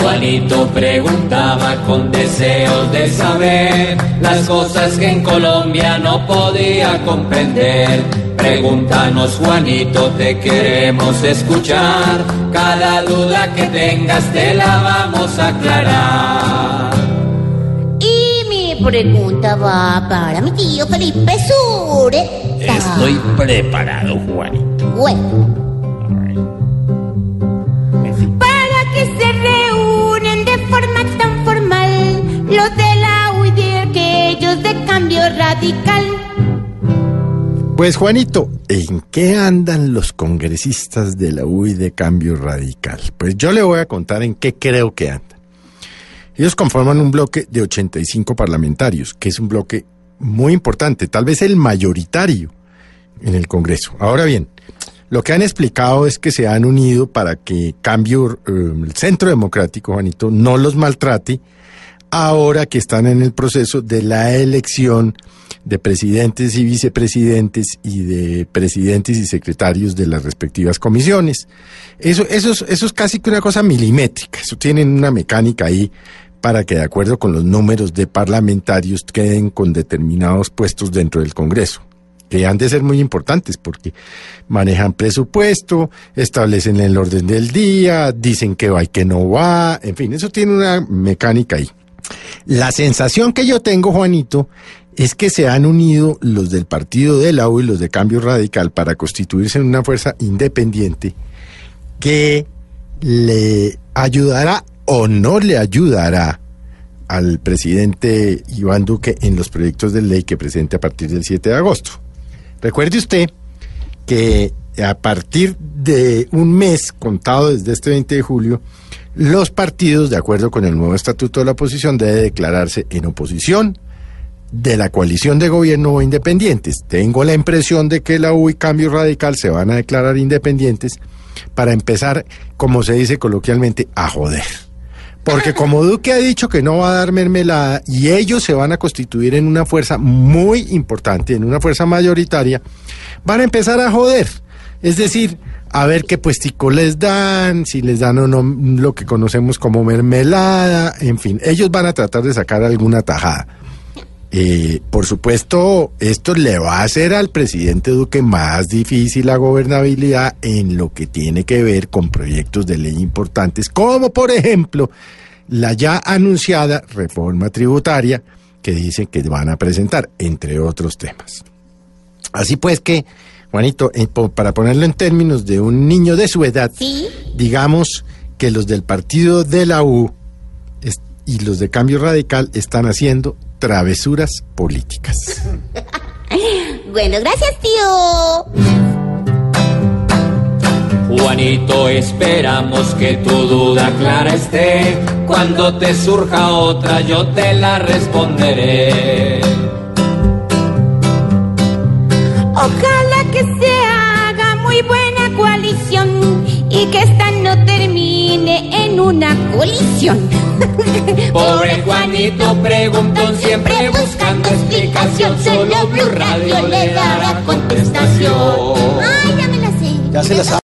Juanito preguntaba con deseos de saber las cosas que en Colombia no podía comprender. Pregúntanos Juanito, te queremos escuchar. Cada duda que tengas te la vamos a aclarar. Y mi pregunta va para mi tío Felipe Sure. Estoy preparado, Juanito. Bueno. Pues Juanito, ¿en qué andan los congresistas de la UI de Cambio Radical? Pues yo le voy a contar en qué creo que andan. Ellos conforman un bloque de 85 parlamentarios, que es un bloque muy importante, tal vez el mayoritario en el Congreso. Ahora bien, lo que han explicado es que se han unido para que Cambio, eh, el Centro Democrático, Juanito, no los maltrate ahora que están en el proceso de la elección de presidentes y vicepresidentes y de presidentes y secretarios de las respectivas comisiones. Eso, eso, es, eso es casi que una cosa milimétrica, eso tienen una mecánica ahí para que de acuerdo con los números de parlamentarios queden con determinados puestos dentro del Congreso que han de ser muy importantes porque manejan presupuesto, establecen el orden del día, dicen que va y que no va, en fin, eso tiene una mecánica ahí. La sensación que yo tengo, Juanito, es que se han unido los del partido de la U y los de Cambio Radical para constituirse en una fuerza independiente que le ayudará o no le ayudará al presidente Iván Duque en los proyectos de ley que presente a partir del 7 de agosto. Recuerde usted que a partir de un mes contado desde este 20 de julio, los partidos, de acuerdo con el nuevo estatuto de la oposición, deben declararse en oposición de la coalición de gobierno o independientes. Tengo la impresión de que la U y Cambio Radical se van a declarar independientes para empezar, como se dice coloquialmente, a joder. Porque como Duque ha dicho que no va a dar mermelada y ellos se van a constituir en una fuerza muy importante, en una fuerza mayoritaria, van a empezar a joder. Es decir, a ver qué puestico les dan, si les dan o no lo que conocemos como mermelada, en fin, ellos van a tratar de sacar alguna tajada. Por supuesto, esto le va a hacer al presidente Duque más difícil la gobernabilidad en lo que tiene que ver con proyectos de ley importantes, como por ejemplo la ya anunciada reforma tributaria que dice que van a presentar, entre otros temas. Así pues que, Juanito, eh, po- para ponerlo en términos de un niño de su edad, Sí. digamos que los del partido de la U es- y los de Cambio Radical están haciendo travesuras políticas. Bueno, gracias, tío. Juanito, esperamos que tu duda clara esté. Cuando te surja otra, yo te la responderé. Ojalá que se haga muy buena coalición y que esta no termine en una colisión. Pobre Juanito preguntón, siempre buscando explicación. Solo Blue Radio le dará contestación. Ay, ya me la sé. Ya se las